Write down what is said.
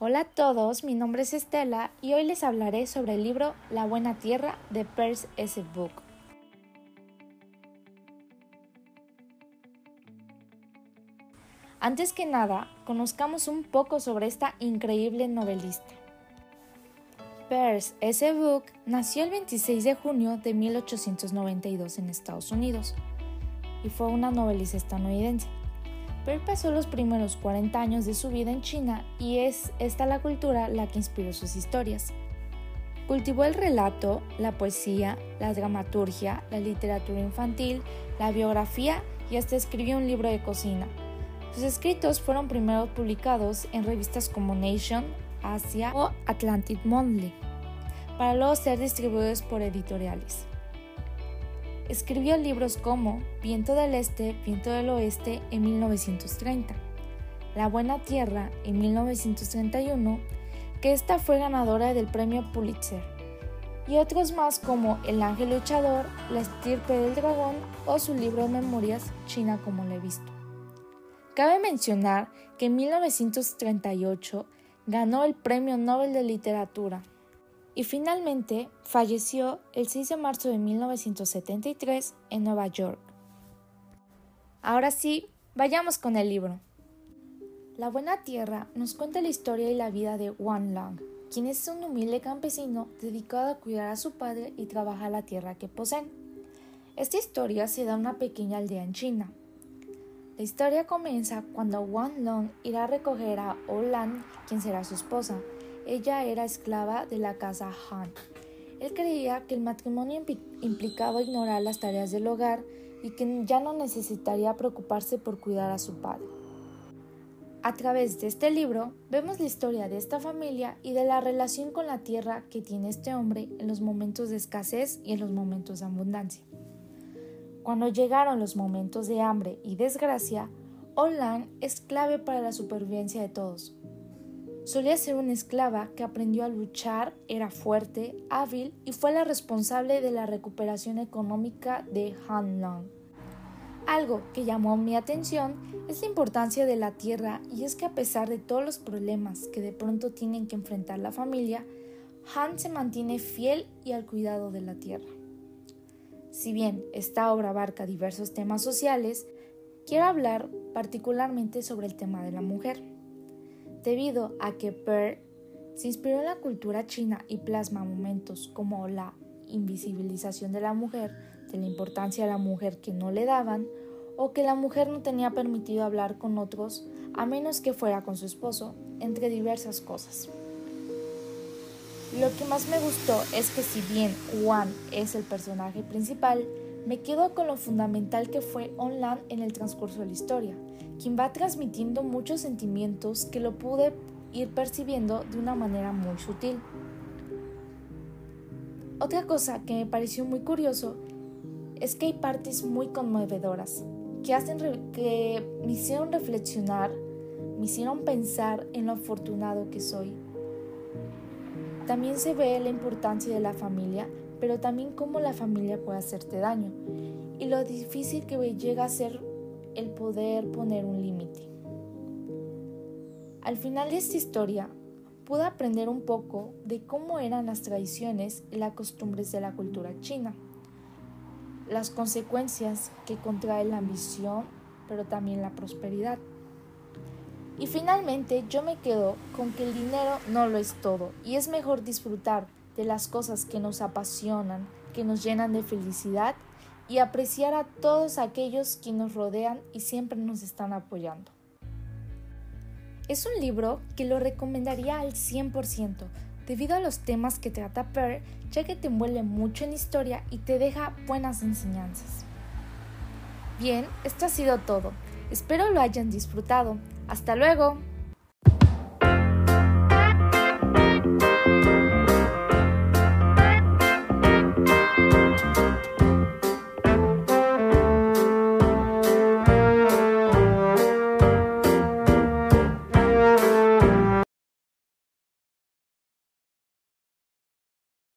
Hola a todos, mi nombre es Estela y hoy les hablaré sobre el libro La Buena Tierra de Peirce S. Book. Antes que nada, conozcamos un poco sobre esta increíble novelista. Peirce S. Book nació el 26 de junio de 1892 en Estados Unidos y fue una novelista estadounidense. Peirce pasó los primeros 40 años de su vida en China y es esta la cultura la que inspiró sus historias. Cultivó el relato, la poesía, la dramaturgia, la literatura infantil, la biografía y hasta escribió un libro de cocina. Sus escritos fueron primero publicados en revistas como Nation, Asia o Atlantic Monthly, para luego ser distribuidos por editoriales. Escribió libros como Viento del Este, Viento del Oeste en 1930, La Buena Tierra en 1931, que esta fue ganadora del premio Pulitzer, y otros más como El Ángel Luchador, La Estirpe del Dragón o su libro de memorias China como lo he visto. Cabe mencionar que en 1938 ganó el Premio Nobel de Literatura y finalmente falleció el 6 de marzo de 1973 en Nueva York. Ahora sí, vayamos con el libro. La Buena Tierra nos cuenta la historia y la vida de Wan Long, quien es un humilde campesino dedicado a cuidar a su padre y trabajar la tierra que poseen. Esta historia se da en una pequeña aldea en China. La historia comienza cuando Wan Long irá a recoger a Olan, quien será su esposa, ella era esclava de la casa Han. Él creía que el matrimonio implicaba ignorar las tareas del hogar y que ya no necesitaría preocuparse por cuidar a su padre. A través de este libro vemos la historia de esta familia y de la relación con la tierra que tiene este hombre en los momentos de escasez y en los momentos de abundancia. Cuando llegaron los momentos de hambre y desgracia, Olan es clave para la supervivencia de todos, Solía ser una esclava que aprendió a luchar, era fuerte, hábil y fue la responsable de la recuperación económica de Han Long. Algo que llamó mi atención es la importancia de la tierra y es que a pesar de todos los problemas que de pronto tienen que enfrentar la familia, Han se mantiene fiel y al cuidado de la tierra. Si bien esta obra abarca diversos temas sociales, quiero hablar particularmente sobre el tema de la mujer debido a que Pearl se inspiró en la cultura china y plasma momentos como la invisibilización de la mujer, de la importancia de la mujer que no le daban, o que la mujer no tenía permitido hablar con otros a menos que fuera con su esposo, entre diversas cosas. Lo que más me gustó es que si bien Juan es el personaje principal, me quedo con lo fundamental que fue Online en el transcurso de la historia, quien va transmitiendo muchos sentimientos que lo pude ir percibiendo de una manera muy sutil. Otra cosa que me pareció muy curioso es que hay partes muy conmovedoras que hacen que me hicieron reflexionar, me hicieron pensar en lo afortunado que soy. También se ve la importancia de la familia, pero también cómo la familia puede hacerte daño y lo difícil que llega a ser el poder poner un límite. Al final de esta historia, pude aprender un poco de cómo eran las tradiciones y las costumbres de la cultura china, las consecuencias que contrae la ambición, pero también la prosperidad. Y finalmente yo me quedo con que el dinero no lo es todo y es mejor disfrutar de las cosas que nos apasionan, que nos llenan de felicidad y apreciar a todos aquellos que nos rodean y siempre nos están apoyando. Es un libro que lo recomendaría al 100% debido a los temas que trata Per, ya que te envuelve mucho en historia y te deja buenas enseñanzas. Bien, esto ha sido todo. Espero lo hayan disfrutado. Hasta luego.